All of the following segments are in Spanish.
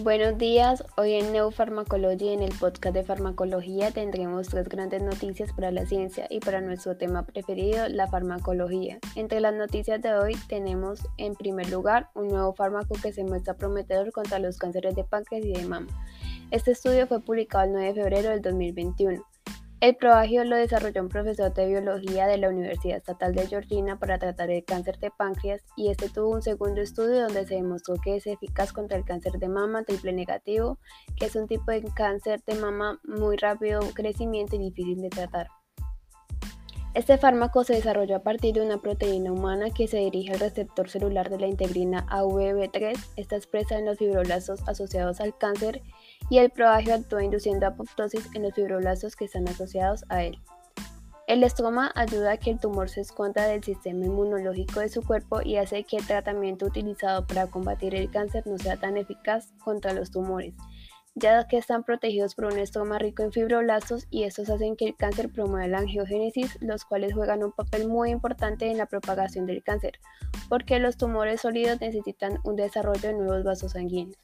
Buenos días, hoy en Neufarmacology, en el podcast de farmacología, tendremos tres grandes noticias para la ciencia y para nuestro tema preferido, la farmacología. Entre las noticias de hoy tenemos, en primer lugar, un nuevo fármaco que se muestra prometedor contra los cánceres de páncreas y de mama. Este estudio fue publicado el 9 de febrero del 2021. El probagio lo desarrolló un profesor de biología de la Universidad Estatal de Georgia para tratar el cáncer de páncreas y este tuvo un segundo estudio donde se demostró que es eficaz contra el cáncer de mama triple negativo, que es un tipo de cáncer de mama muy rápido crecimiento y difícil de tratar. Este fármaco se desarrolló a partir de una proteína humana que se dirige al receptor celular de la integrina AVB3. Está expresa en los fibroblastos asociados al cáncer y el probagio actúa induciendo apoptosis en los fibroblastos que están asociados a él. El estroma ayuda a que el tumor se esconda del sistema inmunológico de su cuerpo y hace que el tratamiento utilizado para combatir el cáncer no sea tan eficaz contra los tumores ya que están protegidos por un estroma rico en fibroblastos y estos hacen que el cáncer promueva la angiogénesis, los cuales juegan un papel muy importante en la propagación del cáncer, porque los tumores sólidos necesitan un desarrollo de nuevos vasos sanguíneos.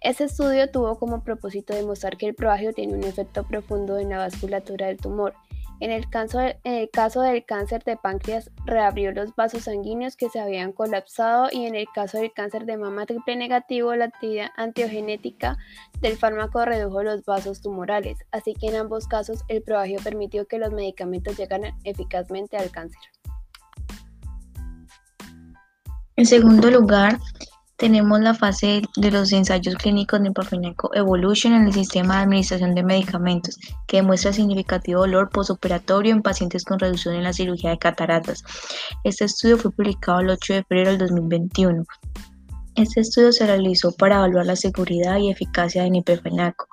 Este estudio tuvo como propósito demostrar que el probagio tiene un efecto profundo en la vasculatura del tumor, en el, caso, del cáncer de páncreas, reabrió los vasos sanguíneos que se habían colapsado y en el caso del cáncer de mama triple negativo, la actividad antiogenética del fármaco redujo los vasos tumorales, así que en ambos casos el probagio permitió que los medicamentos llegaran eficazmente al cáncer. En segundo lugar, tenemos la fase de los ensayos clínicos de Evolution en el sistema de administración de medicamentos, que demuestra significativo dolor posoperatorio en pacientes con reducción en la cirugía de cataratas. Este estudio fue publicado el 8 de febrero del 2021. Este estudio se realizó para evaluar la seguridad y eficacia de Nipafenaco,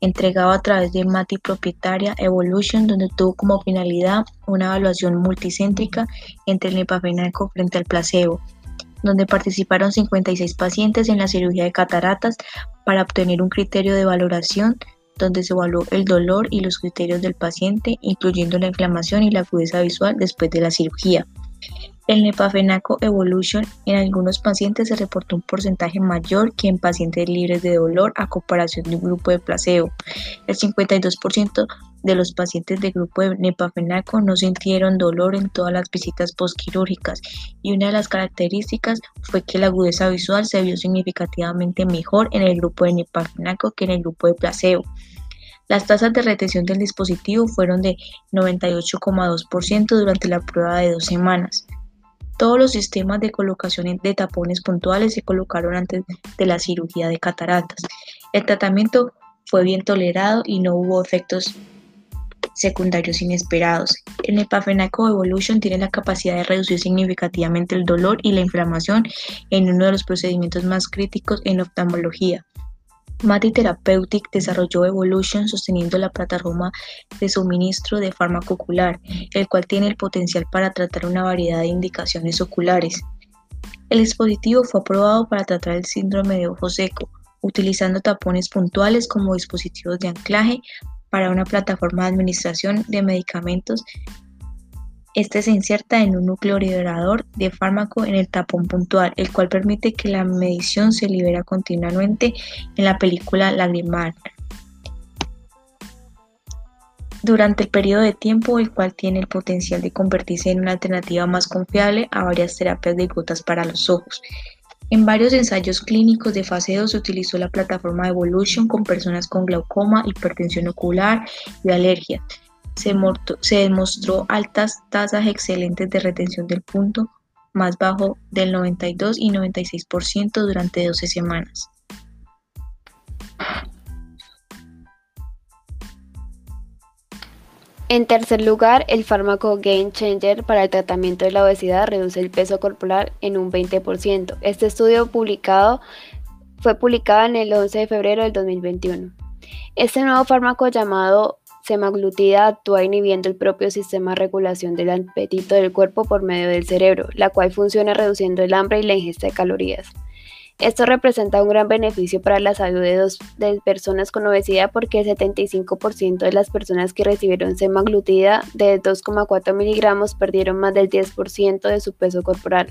entregado a través de MATI propietaria Evolution, donde tuvo como finalidad una evaluación multicéntrica entre el Nipafenaco frente al placebo donde participaron 56 pacientes en la cirugía de cataratas para obtener un criterio de valoración donde se evaluó el dolor y los criterios del paciente, incluyendo la inflamación y la agudeza visual después de la cirugía. El Nepafenaco Evolution en algunos pacientes se reportó un porcentaje mayor que en pacientes libres de dolor a comparación de un grupo de placebo. El 52% de los pacientes del grupo de Nepafenaco no sintieron dolor en todas las visitas postquirúrgicas y una de las características fue que la agudeza visual se vio significativamente mejor en el grupo de Nepafenaco que en el grupo de placebo. Las tasas de retención del dispositivo fueron de 98,2% durante la prueba de dos semanas. Todos los sistemas de colocación de tapones puntuales se colocaron antes de la cirugía de cataratas. El tratamiento fue bien tolerado y no hubo efectos secundarios inesperados. El Nepafenaco Evolution tiene la capacidad de reducir significativamente el dolor y la inflamación en uno de los procedimientos más críticos en oftalmología. Mati Therapeutic desarrolló Evolution sosteniendo la plataforma de suministro de fármaco ocular, el cual tiene el potencial para tratar una variedad de indicaciones oculares. El dispositivo fue aprobado para tratar el síndrome de ojo seco, utilizando tapones puntuales como dispositivos de anclaje para una plataforma de administración de medicamentos este se inserta en un núcleo liberador de fármaco en el tapón puntual, el cual permite que la medición se libera continuamente en la película lagrimal durante el periodo de tiempo el cual tiene el potencial de convertirse en una alternativa más confiable a varias terapias de gotas para los ojos. En varios ensayos clínicos de fase 2 se utilizó la plataforma Evolution con personas con glaucoma, hipertensión ocular y alergias se, demostró altas tasas excelentes de retención del punto, más bajo del 92 y 96% durante 12 semanas. En tercer lugar, el fármaco Game Changer para el tratamiento de la obesidad reduce el peso corporal en un 20%. Este estudio publicado fue publicado en el 11 de febrero del 2021. Este nuevo fármaco llamado semaglutida actúa inhibiendo el propio sistema de regulación del apetito del cuerpo por medio del cerebro, la cual funciona reduciendo el hambre y la ingesta de calorías. Esto representa un gran beneficio para la salud de, dos, personas con obesidad porque el 75% de las personas que recibieron semaglutida de 2,4 miligramos perdieron más del 10% de su peso corporal,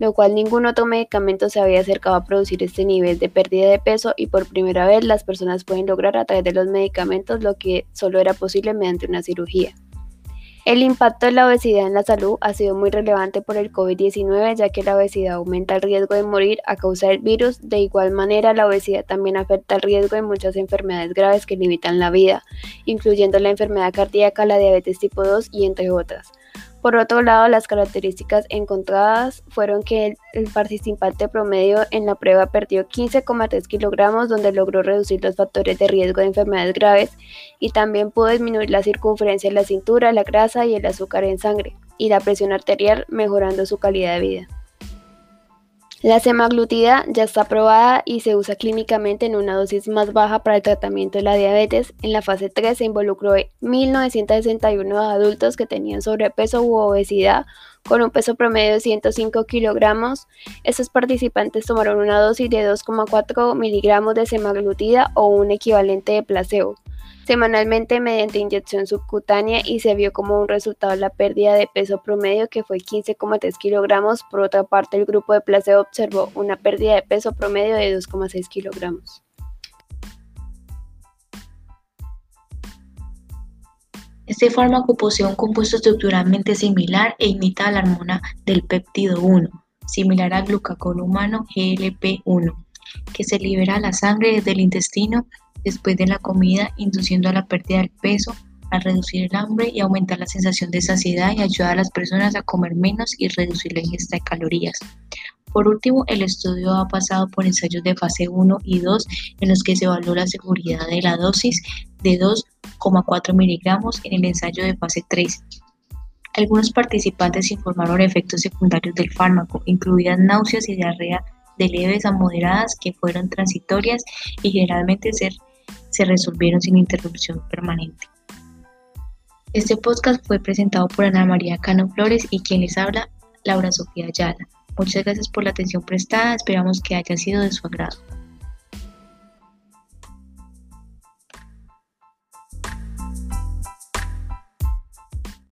lo cual ningún otro medicamento se había acercado a producir este nivel de pérdida de peso y por primera vez las personas pueden lograr a través de los medicamentos lo que solo era posible mediante una cirugía. El impacto de la obesidad en la salud ha sido muy relevante por el COVID-19 ya que la obesidad aumenta el riesgo de morir a causa del virus. De igual manera, la obesidad también afecta el riesgo de muchas enfermedades graves que limitan la vida, incluyendo la enfermedad cardíaca, la diabetes tipo 2 y entre otras. Por otro lado, las características encontradas fueron que el, participante promedio en la prueba perdió 15,3 kilogramos, donde logró reducir los factores de riesgo de enfermedades graves y también pudo disminuir la circunferencia de la cintura, la grasa y el azúcar en sangre y la presión arterial, mejorando su calidad de vida. La semaglutida ya está aprobada y se usa clínicamente en una dosis más baja para el tratamiento de la diabetes. En la fase 3 se involucró 1.961 adultos que tenían sobrepeso u obesidad con un peso promedio de 105 kilogramos. Estos participantes tomaron una dosis de 2,4 miligramos de semaglutida o un equivalente de placebo semanalmente mediante inyección subcutánea y se vio como un resultado la pérdida de peso promedio que fue 15,3 kilogramos. Por otra parte, el grupo de placebo observó una pérdida de peso promedio de 2,6 kilogramos. Este fármaco posee un compuesto estructuralmente similar e imita a la hormona del péptido 1, similar al glucagón humano GLP-1, que se libera a la sangre desde el intestino después de la comida, induciendo a la pérdida del peso, a reducir el hambre y aumentar la sensación de saciedad y ayudar a las personas a comer menos y reducir la ingesta de calorías. Por último, el estudio ha pasado por ensayos de fase 1 y 2 en los que se evaluó la seguridad de la dosis de 2,4 miligramos en el ensayo de fase 3. Algunos participantes informaron efectos secundarios del fármaco, incluidas náuseas y diarrea de leves a moderadas que fueron transitorias y generalmente se se resolvieron sin interrupción permanente. Este podcast fue presentado por Ana María Cano Flores y quien les habla, Laura Sofía Ayala. Muchas gracias por la atención prestada, esperamos que haya sido de su agrado.